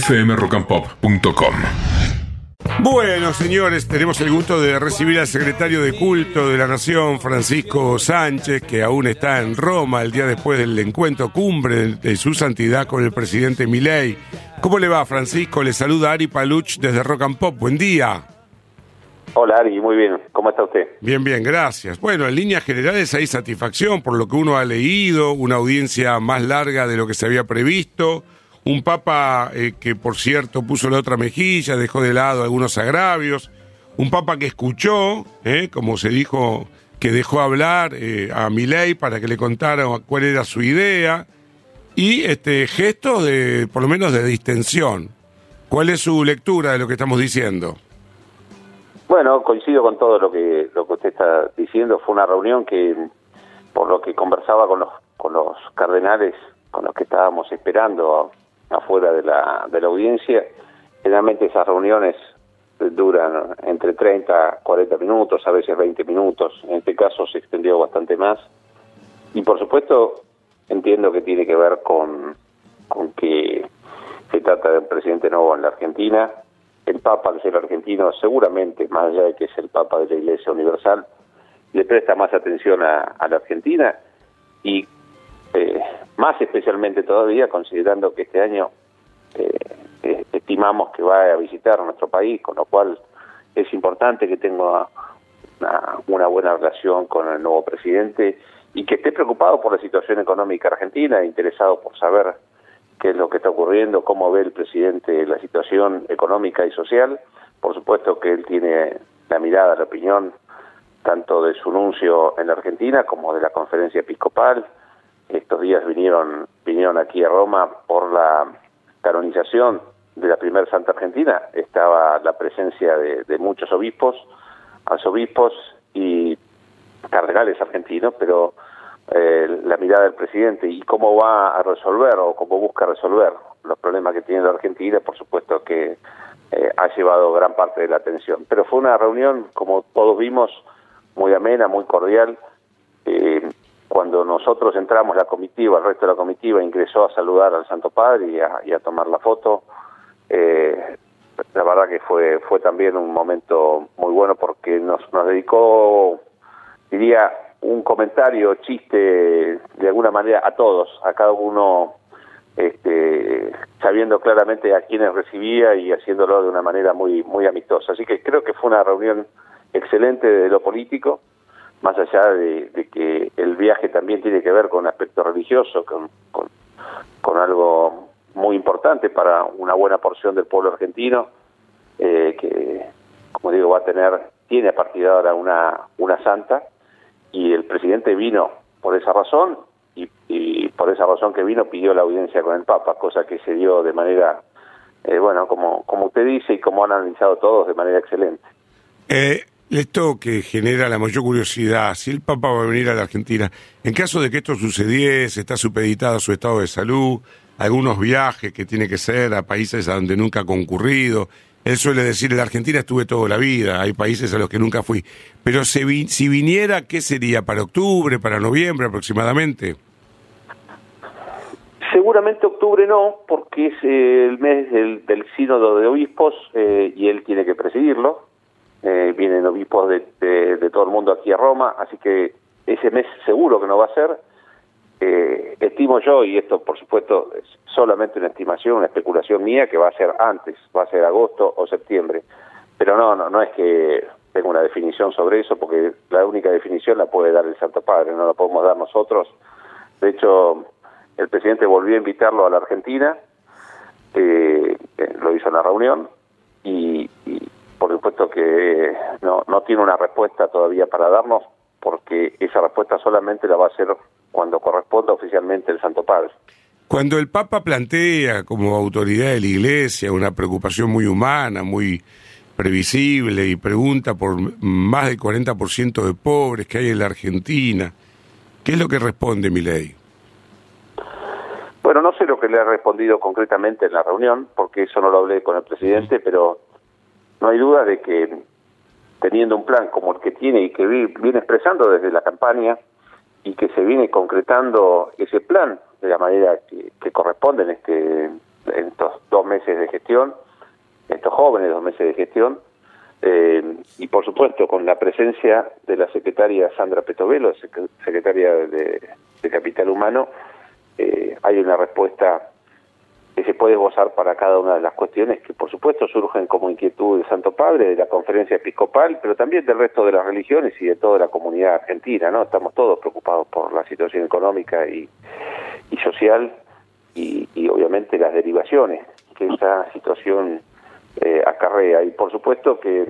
fmrockandpop.com. Bueno, señores, tenemos el gusto de recibir al secretario de culto de la Nación, Francisco Sánchez, que aún está en Roma el día después del encuentro cumbre de su santidad con el presidente Milei. ¿Cómo le va, Francisco? Le saluda Ari Paluch desde Rock and Pop. Buen día. Hola Ari, muy bien. ¿Cómo está usted? Bien, bien, gracias. Bueno, en líneas generales hay satisfacción por lo que uno ha leído, una audiencia más larga de lo que se había previsto, un papa eh, que por cierto puso la otra mejilla, dejó de lado algunos agravios, un papa que escuchó, eh, como se dijo, que dejó hablar eh, a Milei para que le contara cuál era su idea, y este gestos de, por lo menos de distensión. ¿Cuál es su lectura de lo que estamos diciendo? Bueno, coincido con todo lo que lo que usted está diciendo. Fue una reunión que, por lo que conversaba con los con los cardenales, con los que estábamos esperando afuera de la de la audiencia, generalmente esas reuniones duran entre 30 40 minutos, a veces 20 minutos. En este caso se extendió bastante más. Y por supuesto entiendo que tiene que ver con con que se trata de un presidente nuevo en la Argentina el Papa, al ser argentino, seguramente, más allá de que es el Papa de la Iglesia Universal, le presta más atención a, la Argentina y más especialmente todavía considerando que este año eh, eh, estimamos que va a visitar nuestro país, con lo cual es importante que tenga una, una, buena relación con el nuevo presidente y que esté preocupado por la situación económica argentina, interesado por saber qué es lo que está ocurriendo, cómo ve el presidente la situación económica y social. Por supuesto que él tiene la mirada, la opinión, tanto de su anuncio en la Argentina como de la conferencia episcopal. Estos días vinieron, vinieron aquí a Roma por la canonización de la primera Santa Argentina. Estaba la presencia de, muchos obispos, arzobispos y cardenales argentinos, pero eh, la mirada del presidente y cómo va a resolver o cómo busca resolver los problemas que tiene la Argentina, por supuesto que eh, ha llevado gran parte de la atención. Pero fue una reunión, como todos vimos, muy amena, muy cordial. Cuando nosotros entramos, la comitiva, el resto de la comitiva ingresó a saludar al Santo Padre y a, tomar la foto. Eh, la verdad que fue fue también un momento muy bueno porque nos, nos dedicó, diría, un comentario, chiste, de alguna manera a todos, a cada uno, este, sabiendo claramente a quienes recibía y haciéndolo de una manera muy, muy amistosa. Así que creo que fue una reunión excelente de lo político, más allá de, que el viaje también tiene que ver con aspecto religioso, con, con, algo muy importante para una buena porción del pueblo argentino, eh, que, como digo, va a tener, tiene a partir de ahora una, una santa, y el presidente vino por esa razón y, por esa razón que vino pidió la audiencia con el Papa, cosa que se dio de manera, eh, bueno, como, como usted dice y como han analizado todos, de manera excelente. Eh, esto que genera la mayor curiosidad, si el Papa va a venir a la Argentina, en caso de que esto sucediese, está supeditado a su estado de salud, algunos viajes que tiene que ser a países a donde nunca ha concurrido, él suele decir, en la Argentina estuve toda la vida, hay países a los que nunca fui. Pero si, si viniera, ¿qué sería? ¿Para octubre, para noviembre aproximadamente? Seguramente octubre no, porque es el mes del, del sínodo de obispos eh, y él tiene que presidirlo. Eh, vienen obispos de, de, todo el mundo aquí a Roma, así que ese mes seguro que no va a ser. Eh, estimo yo, y esto por supuesto es solamente una estimación, una especulación mía, que va a ser antes, va a ser agosto o septiembre. Pero no, no, no es que tenga una definición sobre eso, porque la única definición la puede dar el Santo Padre, no la podemos dar nosotros. De hecho, el presidente volvió a invitarlo a la Argentina, eh, lo hizo en la reunión, y, supuesto que no, no tiene una respuesta todavía para darnos, porque esa respuesta solamente la va a hacer cuando corresponda oficialmente el Santo Padre. Cuando el Papa plantea como autoridad de la Iglesia una preocupación muy humana, muy previsible y pregunta por más del 40% de pobres que hay en la Argentina, ¿qué es lo que responde mi ley? Bueno, no sé lo que le ha respondido concretamente en la reunión, porque eso no lo hablé con el presidente, pero no hay duda de que teniendo un plan como el que tiene y que viene expresando desde la campaña, y que se viene concretando ese plan de la manera que, corresponde en, este, estos dos meses de gestión, estos jóvenes dos meses de gestión, eh, y por supuesto con la presencia de la secretaria Sandra Petovelo, secretaria de, Capital Humano, eh, hay una respuesta que se puede gozar para cada una de las cuestiones que por supuesto surgen como inquietud del Santo Padre, de la conferencia episcopal, pero también del resto de las religiones y de toda la comunidad argentina, ¿no? Estamos todos preocupados por la situación económica y, social y, obviamente las derivaciones que esa situación eh, acarrea y por supuesto que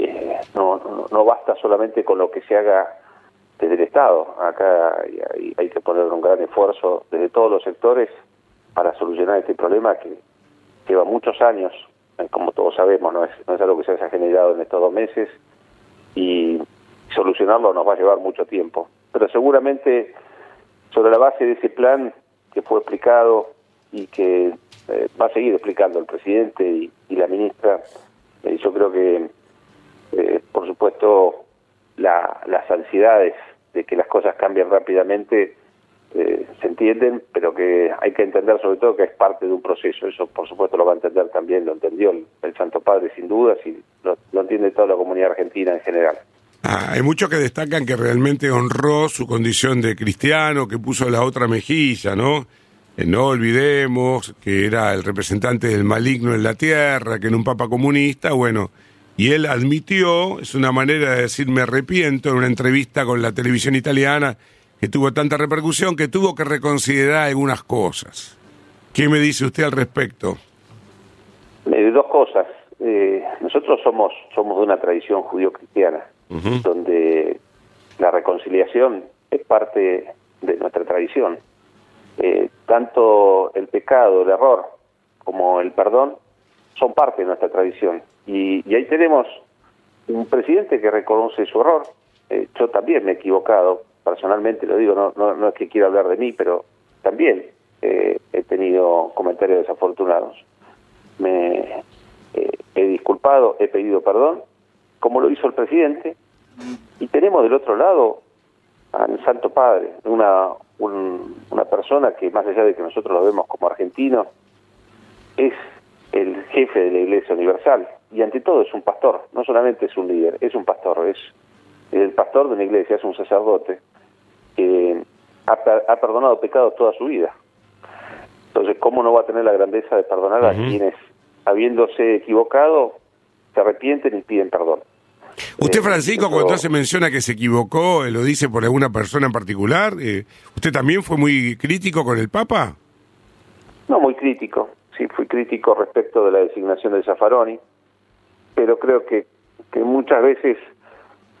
eh, no, no, basta solamente con lo que se haga desde el Estado, acá hay que poner un gran esfuerzo desde todos los sectores para solucionar este problema que lleva muchos años, eh, como todos sabemos, no es, no es algo que se haya generado en estos dos meses y solucionarlo nos va a llevar mucho tiempo. Pero seguramente sobre la base de ese plan que fue explicado y que eh, va a seguir explicando el presidente y, la ministra, eh, yo creo que, por supuesto, las ansiedades de que las cosas cambien rápidamente eh, se entienden, pero que hay que entender sobre todo que es parte de un proceso. Eso, por supuesto, lo va a entender también, lo entendió el, Santo Padre sin dudas y lo, entiende toda la comunidad argentina en general. Ah, hay muchos que destacan que realmente honró su condición de cristiano, que puso la otra mejilla, ¿no? Eh, no olvidemos que era el representante del maligno en la tierra, que era un papa comunista, bueno, y él admitió, es una manera de decir me arrepiento, en una entrevista con la televisión italiana, que tuvo tanta repercusión que tuvo que reconsiderar algunas cosas. ¿Qué me dice usted al respecto? Eh, dos cosas. Eh, nosotros somos somos de una tradición judío-cristiana, donde la reconciliación es parte de nuestra tradición. Eh, tanto el pecado, el error, como el perdón son parte de nuestra tradición. Y, y ahí tenemos un presidente que reconoce su error. yo también me he equivocado, personalmente lo digo, no, no, es que quiera hablar de mí, pero también eh, he tenido comentarios desafortunados. Me eh, he disculpado, he pedido perdón, como lo hizo el presidente, y tenemos del otro lado al Santo Padre, una, una persona que más allá de que nosotros lo vemos como argentino, es el jefe de la Iglesia Universal y ante todo es un pastor, no solamente es un líder, es un pastor, es el pastor de una iglesia, es un sacerdote que ha, perdonado pecados toda su vida. Entonces, ¿cómo no va a tener la grandeza de perdonar a quienes, habiéndose equivocado, se arrepienten y piden perdón? Usted, eh, Francisco, cuando se menciona que se equivocó, eh, ¿lo dice por alguna persona en particular? Eh, ¿Usted también fue muy crítico con el Papa? No, muy crítico. Sí, fui crítico respecto de la designación de Zaffaroni, pero creo que, que muchas veces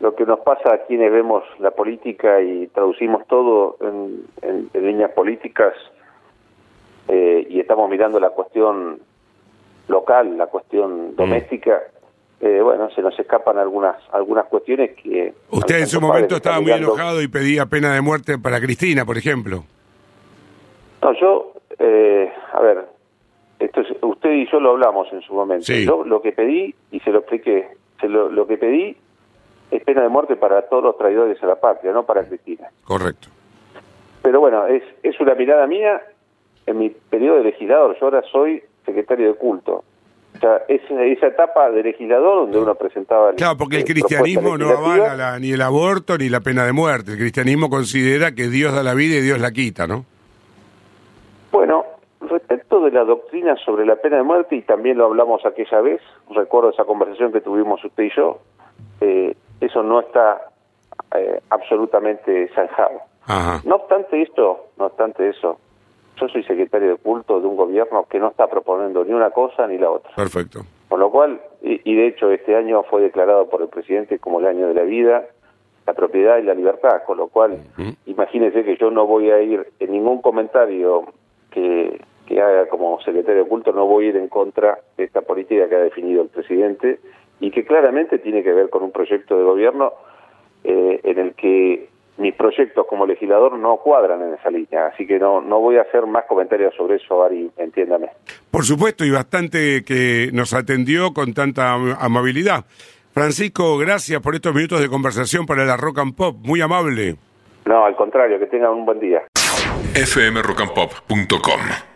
lo que nos pasa a quienes vemos la política y traducimos todo en, líneas políticas eh, y estamos mirando la cuestión local, la cuestión mm. doméstica, eh, bueno, se nos escapan algunas algunas cuestiones que... Usted en su momento estaba muy enojado y pedía pena de muerte para Cristina, por ejemplo. No, yo, eh, a ver, esto usted y yo lo hablamos en su momento. Yo lo que pedí, y se lo expliqué, se lo, lo que pedí es pena de muerte para todos los traidores a la patria, no para Cristina. Correcto. Pero bueno, es, es una mirada mía en mi periodo de legislador. Yo ahora soy secretario de culto. O sea, es esa etapa de legislador donde uno presentaba... Claro, porque el cristianismo no avala ni el aborto ni la pena de muerte. El cristianismo considera que Dios da la vida y Dios la quita, ¿no? Bueno, respecto de la doctrina sobre la pena de muerte, y también lo hablamos aquella vez, recuerdo esa conversación que tuvimos usted y yo, eh, eso no está eh, absolutamente zanjado. No obstante esto, no obstante eso, yo soy secretario de culto de un gobierno que no está proponiendo ni una cosa ni la otra. Perfecto. Con lo cual, y, de hecho este año fue declarado por el presidente como el año de la vida, la propiedad y la libertad, con lo cual, imagínense que yo no voy a ir en ningún comentario que, que haga como secretario de culto, no voy a ir en contra de esta política que ha definido el presidente y que claramente tiene que ver con un proyecto de gobierno eh, en el que mis proyectos como legislador no cuadran en esa línea, así que no, no voy a hacer más comentarios sobre eso, Ari, entiéndame. Por supuesto, y bastante que nos atendió con tanta amabilidad. Francisco, gracias por estos minutos de conversación para la Rock and Pop, muy amable. No, al contrario, que tengan un buen día. fmrockandpop.com